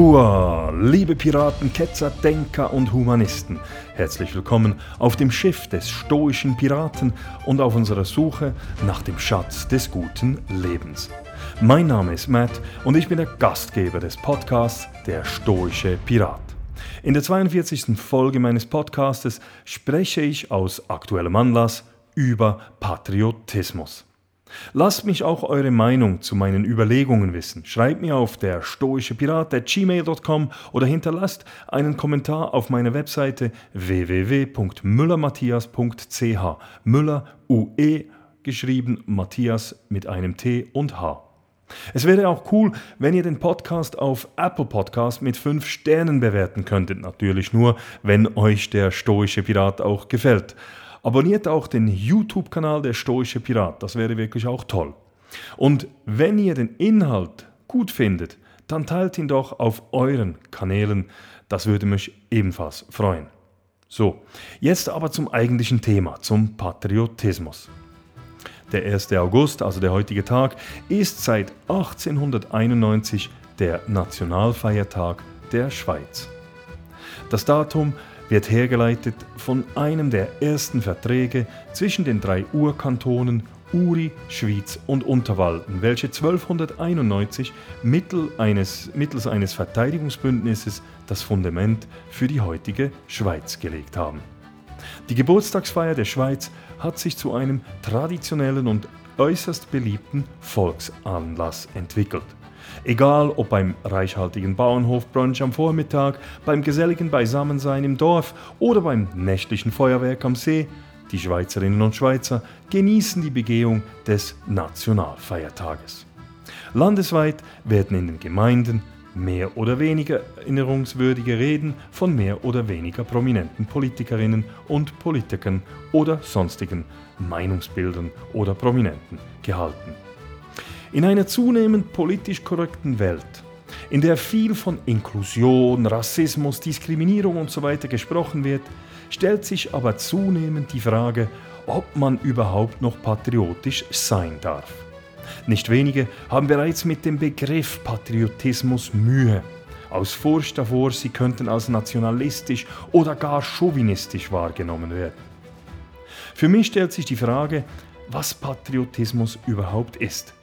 Hua, liebe Piraten, Ketzer, Denker und Humanisten. Herzlich willkommen auf dem Schiff des stoischen Piraten und auf unserer Suche nach dem Schatz des guten Lebens. Mein Name ist Matt und ich bin der Gastgeber des Podcasts Der stoische Pirat. In der 42. Folge meines Podcastes spreche ich aus aktuellem Anlass über Patriotismus. Lasst mich auch eure Meinung zu meinen Überlegungen wissen. Schreibt mir auf der stoische Pirat@gmail.com oder hinterlasst einen Kommentar auf meiner Webseite www.müllermatthias.ch. Müller UE geschrieben, Matthias mit einem T und H. Es wäre auch cool, wenn ihr den Podcast auf Apple Podcast mit 5 Sternen bewerten könntet. Natürlich nur, wenn euch der stoische Pirat auch gefällt. Abonniert auch den YouTube-Kanal der Stoische Pirat, das wäre wirklich auch toll. Und wenn ihr den Inhalt gut findet, dann teilt ihn doch auf euren Kanälen, das würde mich ebenfalls freuen. So, jetzt aber zum eigentlichen Thema, zum Patriotismus. Der 1. August, also der heutige Tag, ist seit 1891 der Nationalfeiertag der Schweiz. Das Datum wird hergeleitet von einem der ersten Verträge zwischen den drei Urkantonen Uri, Schwyz und Unterwalden, welche 1291 mittels eines, mittels eines Verteidigungsbündnisses das Fundament für die heutige Schweiz gelegt haben. Die Geburtstagsfeier der Schweiz hat sich zu einem traditionellen und äußerst beliebten Volksanlass entwickelt. Egal ob beim reichhaltigen Bauernhofbrunch am Vormittag, beim geselligen Beisammensein im Dorf oder beim nächtlichen Feuerwerk am See, die Schweizerinnen und Schweizer genießen die Begehung des Nationalfeiertages. Landesweit werden in den Gemeinden mehr oder weniger erinnerungswürdige Reden von mehr oder weniger prominenten Politikerinnen und Politikern oder sonstigen Meinungsbildern oder Prominenten gehalten. In einer zunehmend politisch korrekten Welt, in der viel von Inklusion, Rassismus, Diskriminierung usw. So gesprochen wird, stellt sich aber zunehmend die Frage, ob man überhaupt noch patriotisch sein darf. Nicht wenige haben bereits mit dem Begriff Patriotismus Mühe, aus Furcht davor, sie könnten als nationalistisch oder gar chauvinistisch wahrgenommen werden. Für mich stellt sich die Frage, was Patriotismus überhaupt ist.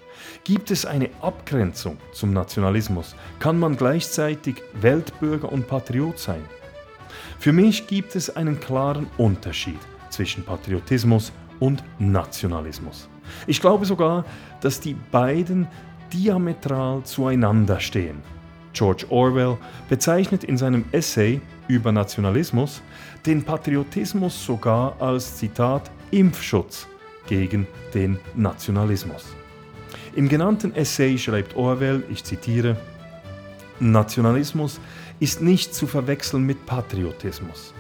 Gibt es eine Abgrenzung zum Nationalismus? Kann man gleichzeitig Weltbürger und Patriot sein? Für mich gibt es einen klaren Unterschied zwischen Patriotismus und Nationalismus. Ich glaube sogar, dass die beiden diametral zueinander stehen. George Orwell bezeichnet in seinem Essay über Nationalismus den Patriotismus sogar als Zitat Impfschutz gegen den Nationalismus. Im genannten Essay schreibt Orwell, ich zitiere, Nationalismus ist nicht zu verwechseln mit Patriotismus.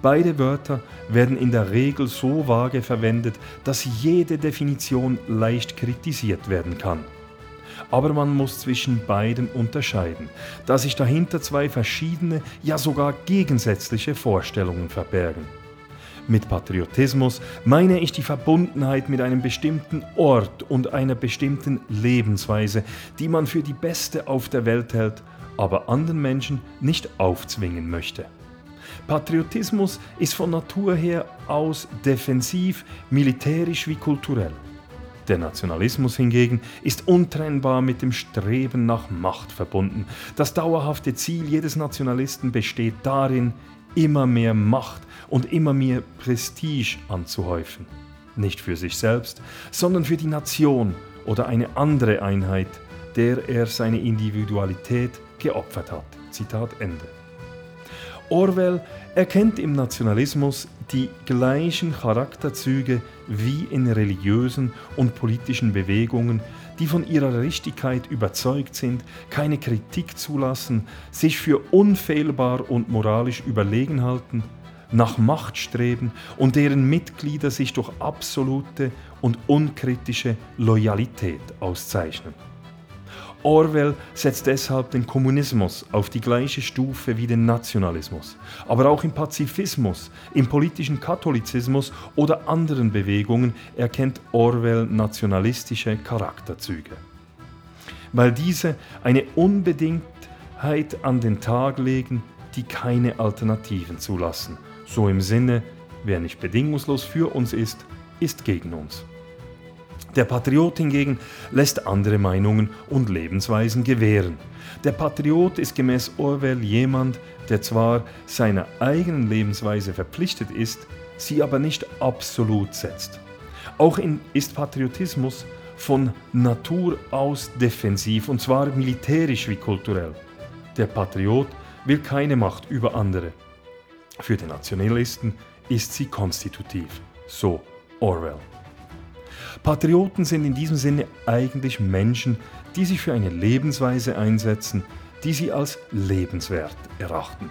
Beide Wörter werden in der Regel so vage verwendet, dass jede Definition leicht kritisiert werden kann. Aber man muss zwischen beiden unterscheiden, da sich dahinter zwei verschiedene, ja sogar gegensätzliche Vorstellungen verbergen. Mit Patriotismus meine ich die Verbundenheit mit einem bestimmten Ort und einer bestimmten Lebensweise, die man für die beste auf der Welt hält, aber anderen Menschen nicht aufzwingen möchte. Patriotismus ist von Natur her aus defensiv, militärisch wie kulturell. Der Nationalismus hingegen ist untrennbar mit dem Streben nach Macht verbunden. Das dauerhafte Ziel jedes Nationalisten besteht darin, immer mehr Macht und immer mehr Prestige anzuhäufen. Nicht für sich selbst, sondern für die Nation oder eine andere Einheit, der er seine Individualität geopfert hat. Zitat Ende. Orwell erkennt im Nationalismus die gleichen Charakterzüge wie in religiösen und politischen Bewegungen, die von ihrer Richtigkeit überzeugt sind, keine Kritik zulassen, sich für unfehlbar und moralisch überlegen halten, nach Macht streben und deren Mitglieder sich durch absolute und unkritische Loyalität auszeichnen. Orwell setzt deshalb den Kommunismus auf die gleiche Stufe wie den Nationalismus. Aber auch im Pazifismus, im politischen Katholizismus oder anderen Bewegungen erkennt Orwell nationalistische Charakterzüge. Weil diese eine unbedingt Freiheit an den Tag legen, die keine Alternativen zulassen. So im Sinne, wer nicht bedingungslos für uns ist, ist gegen uns. Der Patriot hingegen lässt andere Meinungen und Lebensweisen gewähren. Der Patriot ist gemäß Orwell jemand, der zwar seiner eigenen Lebensweise verpflichtet ist, sie aber nicht absolut setzt. Auch in, ist Patriotismus von Natur aus defensiv, und zwar militärisch wie kulturell. Der Patriot will keine Macht über andere. Für den Nationalisten ist sie konstitutiv, so Orwell. Patrioten sind in diesem Sinne eigentlich Menschen, die sich für eine Lebensweise einsetzen, die sie als lebenswert erachten.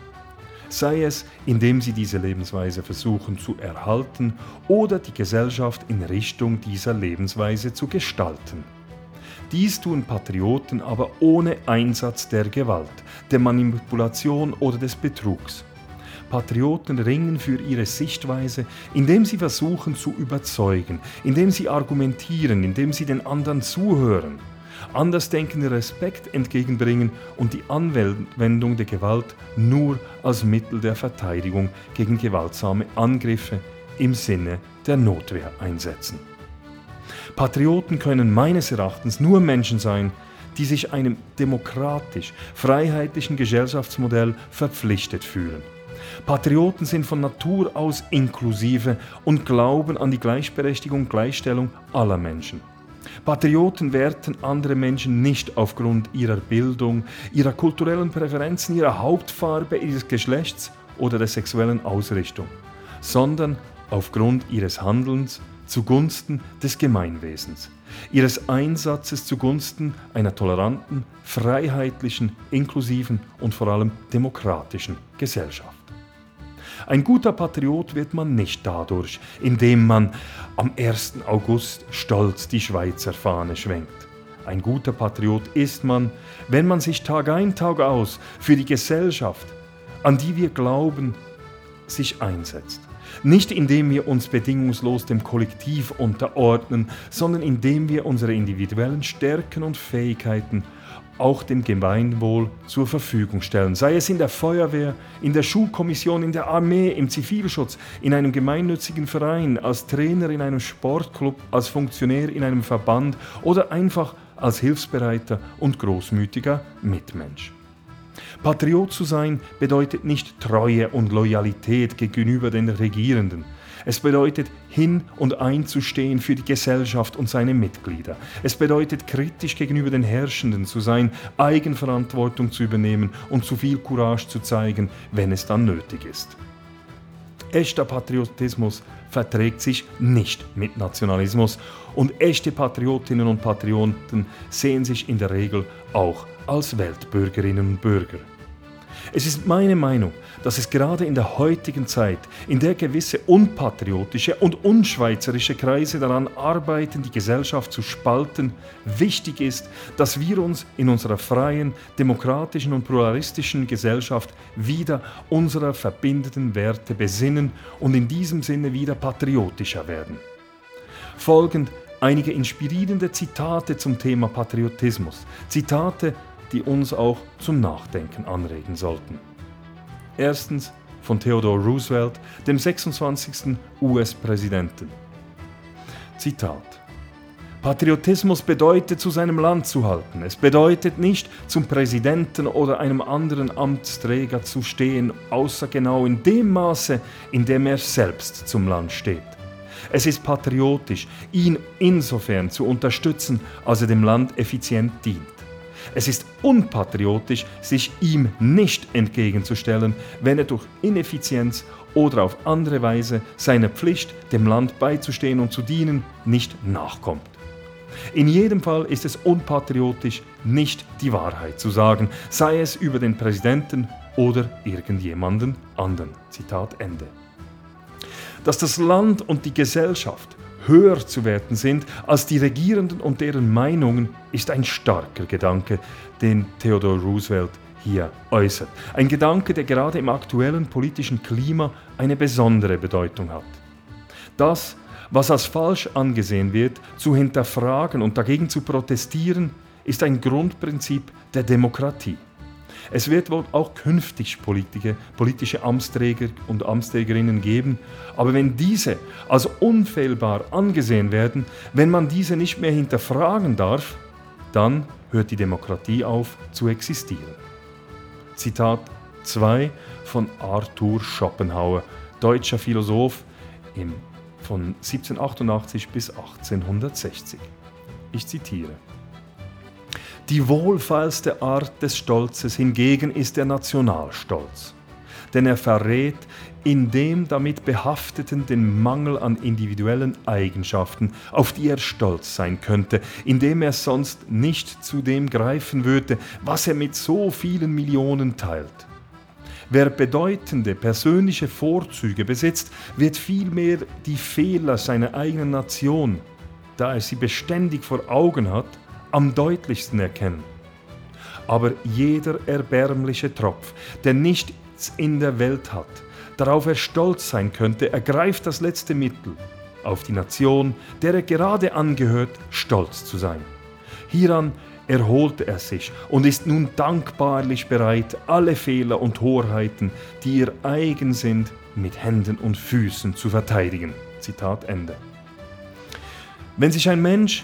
Sei es, indem sie diese Lebensweise versuchen zu erhalten oder die Gesellschaft in Richtung dieser Lebensweise zu gestalten. Dies tun Patrioten aber ohne Einsatz der Gewalt, der Manipulation oder des Betrugs. Patrioten ringen für ihre Sichtweise, indem sie versuchen zu überzeugen, indem sie argumentieren, indem sie den anderen zuhören, Andersdenkende Respekt entgegenbringen und die Anwendung der Gewalt nur als Mittel der Verteidigung gegen gewaltsame Angriffe im Sinne der Notwehr einsetzen. Patrioten können meines Erachtens nur Menschen sein, die sich einem demokratisch, freiheitlichen Gesellschaftsmodell verpflichtet fühlen. Patrioten sind von Natur aus inklusive und glauben an die Gleichberechtigung, Gleichstellung aller Menschen. Patrioten werten andere Menschen nicht aufgrund ihrer Bildung, ihrer kulturellen Präferenzen, ihrer Hauptfarbe, ihres Geschlechts oder der sexuellen Ausrichtung, sondern aufgrund ihres Handelns zugunsten des Gemeinwesens, ihres Einsatzes zugunsten einer toleranten, freiheitlichen, inklusiven und vor allem demokratischen Gesellschaft. Ein guter Patriot wird man nicht dadurch, indem man am 1. August stolz die Schweizer Fahne schwenkt. Ein guter Patriot ist man, wenn man sich Tag ein, Tag aus für die Gesellschaft, an die wir glauben, sich einsetzt. Nicht indem wir uns bedingungslos dem Kollektiv unterordnen, sondern indem wir unsere individuellen Stärken und Fähigkeiten auch dem Gemeinwohl zur Verfügung stellen, sei es in der Feuerwehr, in der Schulkommission, in der Armee, im Zivilschutz, in einem gemeinnützigen Verein, als Trainer in einem Sportclub, als Funktionär in einem Verband oder einfach als hilfsbereiter und großmütiger Mitmensch. Patriot zu sein bedeutet nicht Treue und Loyalität gegenüber den Regierenden, es bedeutet, hin und einzustehen für die Gesellschaft und seine Mitglieder. Es bedeutet, kritisch gegenüber den Herrschenden zu sein, Eigenverantwortung zu übernehmen und zu viel Courage zu zeigen, wenn es dann nötig ist. Echter Patriotismus verträgt sich nicht mit Nationalismus und echte Patriotinnen und Patrioten sehen sich in der Regel auch als Weltbürgerinnen und Bürger. Es ist meine Meinung, dass es gerade in der heutigen Zeit, in der gewisse unpatriotische und unschweizerische Kreise daran arbeiten, die Gesellschaft zu spalten, wichtig ist, dass wir uns in unserer freien, demokratischen und pluralistischen Gesellschaft wieder unserer verbindenden Werte besinnen und in diesem Sinne wieder patriotischer werden. Folgend einige inspirierende Zitate zum Thema Patriotismus. Zitate, die uns auch zum Nachdenken anregen sollten. Erstens von Theodore Roosevelt, dem 26. US-Präsidenten. Zitat. Patriotismus bedeutet, zu seinem Land zu halten. Es bedeutet nicht, zum Präsidenten oder einem anderen Amtsträger zu stehen, außer genau in dem Maße, in dem er selbst zum Land steht. Es ist patriotisch, ihn insofern zu unterstützen, als er dem Land effizient dient. Es ist unpatriotisch, sich ihm nicht entgegenzustellen, wenn er durch Ineffizienz oder auf andere Weise seiner Pflicht, dem Land beizustehen und zu dienen, nicht nachkommt. In jedem Fall ist es unpatriotisch, nicht die Wahrheit zu sagen, sei es über den Präsidenten oder irgendjemanden anderen. Zitat Ende. Dass das Land und die Gesellschaft höher zu werten sind als die Regierenden und deren Meinungen, ist ein starker Gedanke, den Theodore Roosevelt hier äußert. Ein Gedanke, der gerade im aktuellen politischen Klima eine besondere Bedeutung hat. Das, was als falsch angesehen wird, zu hinterfragen und dagegen zu protestieren, ist ein Grundprinzip der Demokratie. Es wird wohl auch künftig politische Amtsträger und Amtsträgerinnen geben, aber wenn diese als unfehlbar angesehen werden, wenn man diese nicht mehr hinterfragen darf, dann hört die Demokratie auf zu existieren. Zitat 2 von Arthur Schopenhauer, deutscher Philosoph im, von 1788 bis 1860. Ich zitiere. Die wohlfeilste Art des Stolzes hingegen ist der Nationalstolz, denn er verrät in dem damit behafteten den Mangel an individuellen Eigenschaften, auf die er stolz sein könnte, indem er sonst nicht zu dem greifen würde, was er mit so vielen Millionen teilt. Wer bedeutende persönliche Vorzüge besitzt, wird vielmehr die Fehler seiner eigenen Nation, da er sie beständig vor Augen hat, am deutlichsten erkennen. Aber jeder erbärmliche Tropf, der nichts in der Welt hat, darauf er stolz sein könnte, ergreift das letzte Mittel, auf die Nation, der er gerade angehört, stolz zu sein. Hieran erholte er sich und ist nun dankbarlich bereit, alle Fehler und Torheiten, die ihr eigen sind, mit Händen und Füßen zu verteidigen. Zitat Ende. Wenn sich ein Mensch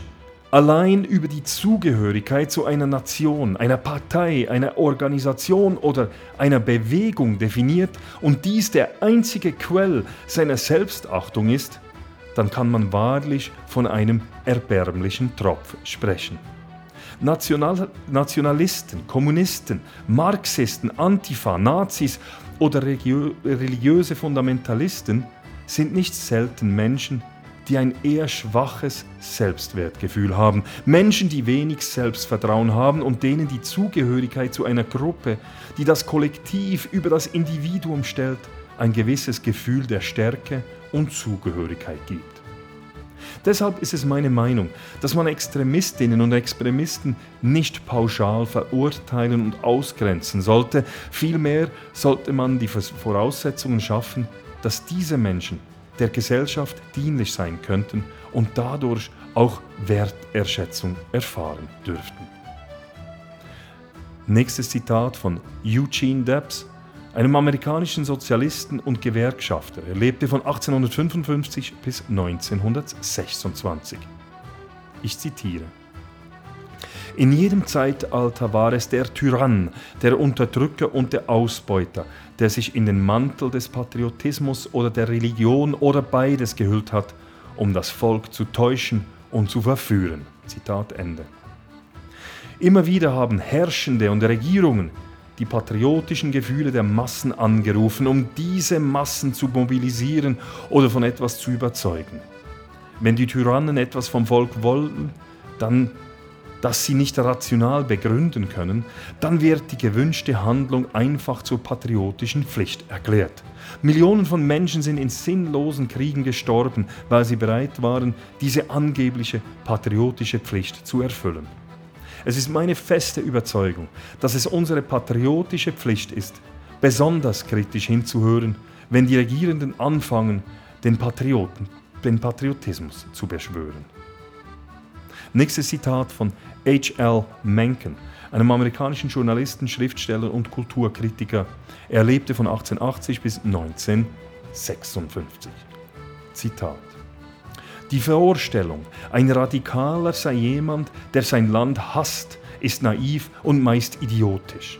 allein über die Zugehörigkeit zu einer Nation, einer Partei, einer Organisation oder einer Bewegung definiert und dies der einzige Quell seiner Selbstachtung ist, dann kann man wahrlich von einem erbärmlichen Tropf sprechen. National Nationalisten, Kommunisten, Marxisten, Antifa, Nazis oder religiöse Fundamentalisten sind nicht selten Menschen, die ein eher schwaches Selbstwertgefühl haben, Menschen, die wenig Selbstvertrauen haben und denen die Zugehörigkeit zu einer Gruppe, die das Kollektiv über das Individuum stellt, ein gewisses Gefühl der Stärke und Zugehörigkeit gibt. Deshalb ist es meine Meinung, dass man Extremistinnen und Extremisten nicht pauschal verurteilen und ausgrenzen sollte. Vielmehr sollte man die Voraussetzungen schaffen, dass diese Menschen der Gesellschaft dienlich sein könnten und dadurch auch Werterschätzung erfahren dürften. Nächstes Zitat von Eugene Debs, einem amerikanischen Sozialisten und Gewerkschafter. Er lebte von 1855 bis 1926. Ich zitiere. In jedem Zeitalter war es der Tyrann, der Unterdrücker und der Ausbeuter, der sich in den Mantel des Patriotismus oder der Religion oder beides gehüllt hat, um das Volk zu täuschen und zu verführen. Zitat Ende. Immer wieder haben Herrschende und Regierungen die patriotischen Gefühle der Massen angerufen, um diese Massen zu mobilisieren oder von etwas zu überzeugen. Wenn die Tyrannen etwas vom Volk wollten, dann das sie nicht rational begründen können, dann wird die gewünschte Handlung einfach zur patriotischen Pflicht erklärt. Millionen von Menschen sind in sinnlosen Kriegen gestorben, weil sie bereit waren, diese angebliche patriotische Pflicht zu erfüllen. Es ist meine feste Überzeugung, dass es unsere patriotische Pflicht ist, besonders kritisch hinzuhören, wenn die Regierenden anfangen, den Patrioten, den Patriotismus zu beschwören. Nächstes Zitat von H.L. Mencken, einem amerikanischen Journalisten, Schriftsteller und Kulturkritiker. Er lebte von 1880 bis 1956. Zitat. Die Vorstellung, ein Radikaler sei jemand, der sein Land hasst, ist naiv und meist idiotisch.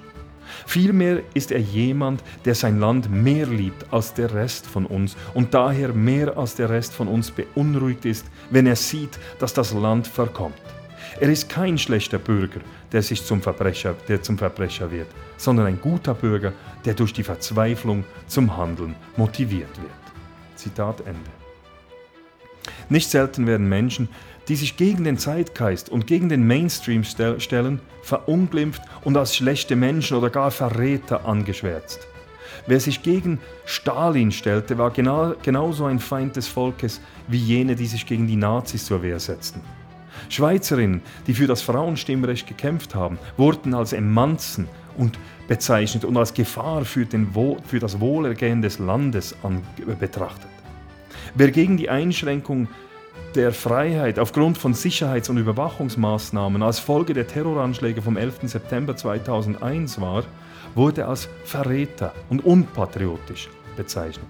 Vielmehr ist er jemand, der sein Land mehr liebt als der Rest von uns und daher mehr als der Rest von uns beunruhigt ist, wenn er sieht, dass das Land verkommt. Er ist kein schlechter Bürger, der sich zum Verbrecher, der zum Verbrecher wird, sondern ein guter Bürger, der durch die Verzweiflung zum Handeln motiviert wird. Zitat Ende. Nicht selten werden Menschen, die sich gegen den Zeitgeist und gegen den Mainstream stellen, verunglimpft und als schlechte Menschen oder gar Verräter angeschwärzt. Wer sich gegen Stalin stellte, war genau, genauso ein Feind des Volkes wie jene, die sich gegen die Nazis zur Wehr setzten. Schweizerinnen, die für das Frauenstimmrecht gekämpft haben, wurden als Emanzen und bezeichnet und als Gefahr für, für das Wohlergehen des Landes an, betrachtet. Wer gegen die Einschränkung der Freiheit aufgrund von Sicherheits- und Überwachungsmaßnahmen als Folge der Terroranschläge vom 11. September 2001 war, wurde als Verräter und unpatriotisch bezeichnet.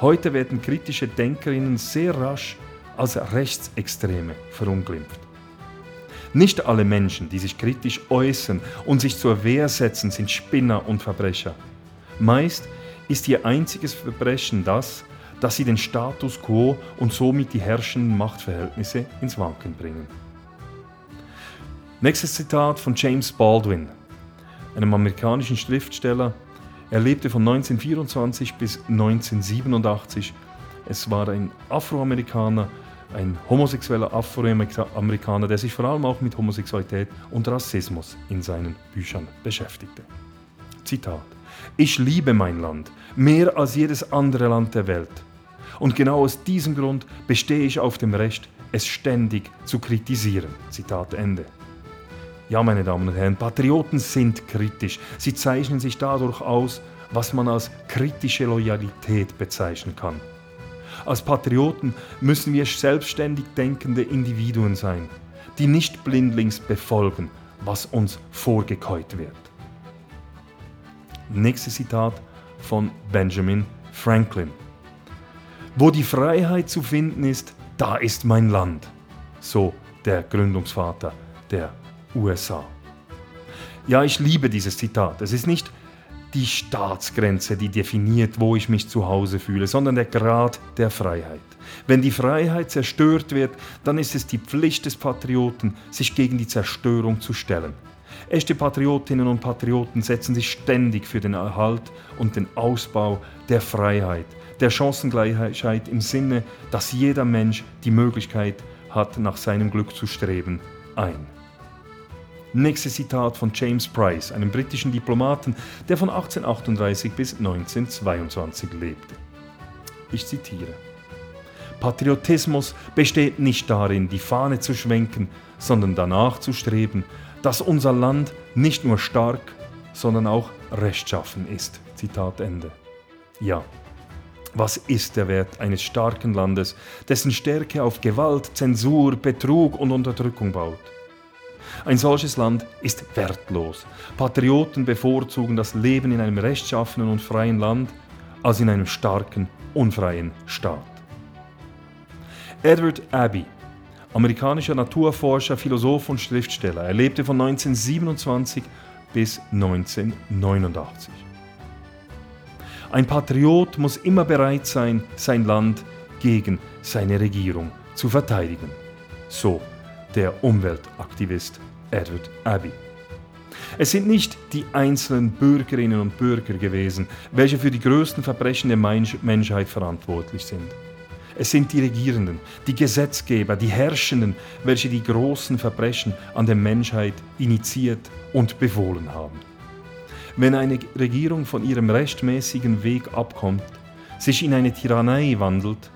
Heute werden kritische Denkerinnen sehr rasch als Rechtsextreme verunglimpft. Nicht alle Menschen, die sich kritisch äußern und sich zur Wehr setzen, sind Spinner und Verbrecher. Meist ist ihr einziges Verbrechen das, dass sie den Status quo und somit die herrschenden Machtverhältnisse ins Wanken bringen. Nächstes Zitat von James Baldwin, einem amerikanischen Schriftsteller. Er lebte von 1924 bis 1987. Es war ein Afroamerikaner, ein homosexueller Afroamerikaner, der sich vor allem auch mit Homosexualität und Rassismus in seinen Büchern beschäftigte. Zitat. Ich liebe mein Land mehr als jedes andere Land der Welt. Und genau aus diesem Grund bestehe ich auf dem Recht, es ständig zu kritisieren. Zitat Ende. Ja, meine Damen und Herren, Patrioten sind kritisch. Sie zeichnen sich dadurch aus, was man als kritische Loyalität bezeichnen kann. Als Patrioten müssen wir selbstständig denkende Individuen sein, die nicht blindlings befolgen, was uns vorgekäut wird. Nächstes Zitat von Benjamin Franklin. Wo die Freiheit zu finden ist, da ist mein Land. So der Gründungsvater der USA. Ja, ich liebe dieses Zitat. Es ist nicht die Staatsgrenze, die definiert, wo ich mich zu Hause fühle, sondern der Grad der Freiheit. Wenn die Freiheit zerstört wird, dann ist es die Pflicht des Patrioten, sich gegen die Zerstörung zu stellen. Echte Patriotinnen und Patrioten setzen sich ständig für den Erhalt und den Ausbau der Freiheit, der Chancengleichheit im Sinne, dass jeder Mensch die Möglichkeit hat, nach seinem Glück zu streben, ein. Nächstes Zitat von James Price, einem britischen Diplomaten, der von 1838 bis 1922 lebte. Ich zitiere. Patriotismus besteht nicht darin, die Fahne zu schwenken, sondern danach zu streben, dass unser Land nicht nur stark, sondern auch rechtschaffen ist. Zitat Ende. Ja, was ist der Wert eines starken Landes, dessen Stärke auf Gewalt, Zensur, Betrug und Unterdrückung baut? Ein solches Land ist wertlos. Patrioten bevorzugen das Leben in einem rechtschaffenen und freien Land als in einem starken, unfreien Staat. Edward Abbey amerikanischer Naturforscher, Philosoph und Schriftsteller. Er lebte von 1927 bis 1989. Ein Patriot muss immer bereit sein, sein Land gegen seine Regierung zu verteidigen. So der Umweltaktivist Edward Abbey. Es sind nicht die einzelnen Bürgerinnen und Bürger gewesen, welche für die größten Verbrechen der Menschheit verantwortlich sind. Es sind die Regierenden, die Gesetzgeber, die Herrschenden, welche die großen Verbrechen an der Menschheit initiiert und befohlen haben. Wenn eine Regierung von ihrem rechtmäßigen Weg abkommt, sich in eine Tyrannei wandelt,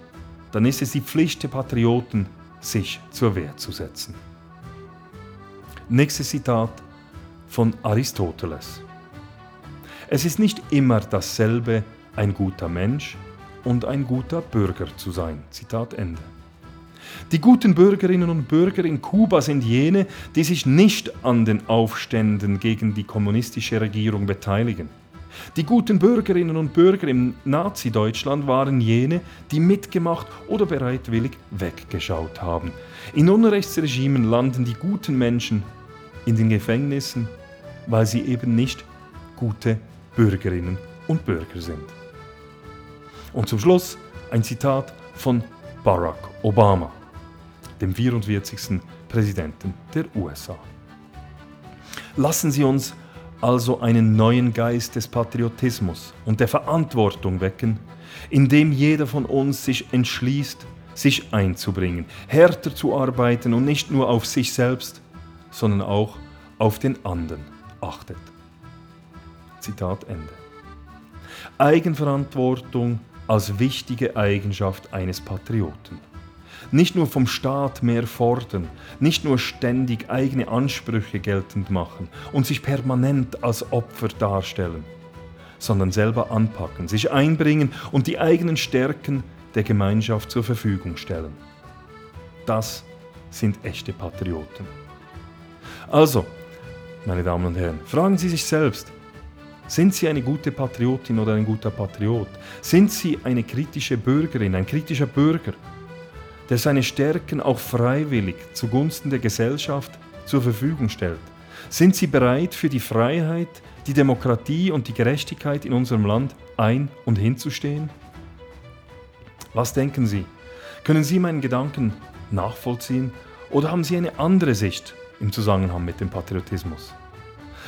dann ist es die Pflicht der Patrioten, sich zur Wehr zu setzen. Nächstes Zitat von Aristoteles. Es ist nicht immer dasselbe, ein guter Mensch und ein guter Bürger zu sein. Zitat Ende. Die guten Bürgerinnen und Bürger in Kuba sind jene, die sich nicht an den Aufständen gegen die kommunistische Regierung beteiligen. Die guten Bürgerinnen und Bürger im Nazi-Deutschland waren jene, die mitgemacht oder bereitwillig weggeschaut haben. In Unrechtsregimen landen die guten Menschen in den Gefängnissen, weil sie eben nicht gute Bürgerinnen und Bürger sind. Und zum Schluss ein Zitat von Barack Obama, dem 44. Präsidenten der USA. Lassen Sie uns also einen neuen Geist des Patriotismus und der Verantwortung wecken, indem jeder von uns sich entschließt, sich einzubringen, härter zu arbeiten und nicht nur auf sich selbst, sondern auch auf den anderen achtet. Zitat Ende. Eigenverantwortung als wichtige Eigenschaft eines Patrioten. Nicht nur vom Staat mehr fordern, nicht nur ständig eigene Ansprüche geltend machen und sich permanent als Opfer darstellen, sondern selber anpacken, sich einbringen und die eigenen Stärken der Gemeinschaft zur Verfügung stellen. Das sind echte Patrioten. Also, meine Damen und Herren, fragen Sie sich selbst, sind Sie eine gute Patriotin oder ein guter Patriot? Sind Sie eine kritische Bürgerin, ein kritischer Bürger, der seine Stärken auch freiwillig zugunsten der Gesellschaft zur Verfügung stellt? Sind Sie bereit, für die Freiheit, die Demokratie und die Gerechtigkeit in unserem Land ein- und hinzustehen? Was denken Sie? Können Sie meinen Gedanken nachvollziehen oder haben Sie eine andere Sicht im Zusammenhang mit dem Patriotismus?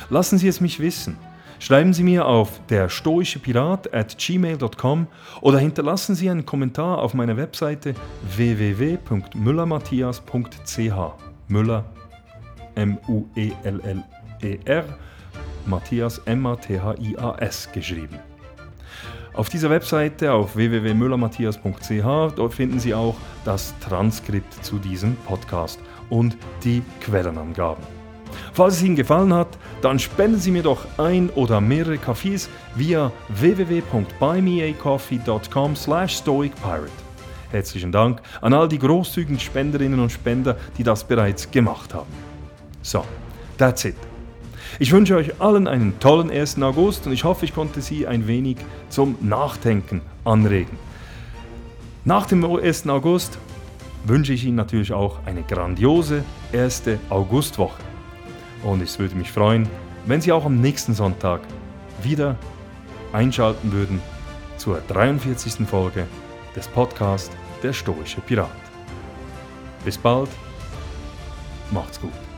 Lassen Sie es mich wissen. Schreiben Sie mir auf der stoische Pirat at gmail.com oder hinterlassen Sie einen Kommentar auf meiner Webseite www.müllermatthias.ch. Müller, M-U-E-L-L-E-R, Matthias, M-A-T-H-I-A-S geschrieben. Auf dieser Webseite auf www.müllermatthias.ch dort finden Sie auch das Transkript zu diesem Podcast und die Quellenangaben. Falls es Ihnen gefallen hat, dann spenden Sie mir doch ein oder mehrere Kaffees via www.buymeacoffee.com slash stoicpirate. Herzlichen Dank an all die großzügigen Spenderinnen und Spender, die das bereits gemacht haben. So, that's it. Ich wünsche euch allen einen tollen 1. August und ich hoffe, ich konnte Sie ein wenig zum Nachdenken anregen. Nach dem 1. August wünsche ich Ihnen natürlich auch eine grandiose 1. Augustwoche. Und es würde mich freuen, wenn Sie auch am nächsten Sonntag wieder einschalten würden zur 43. Folge des Podcasts Der Stoische Pirat. Bis bald, macht's gut.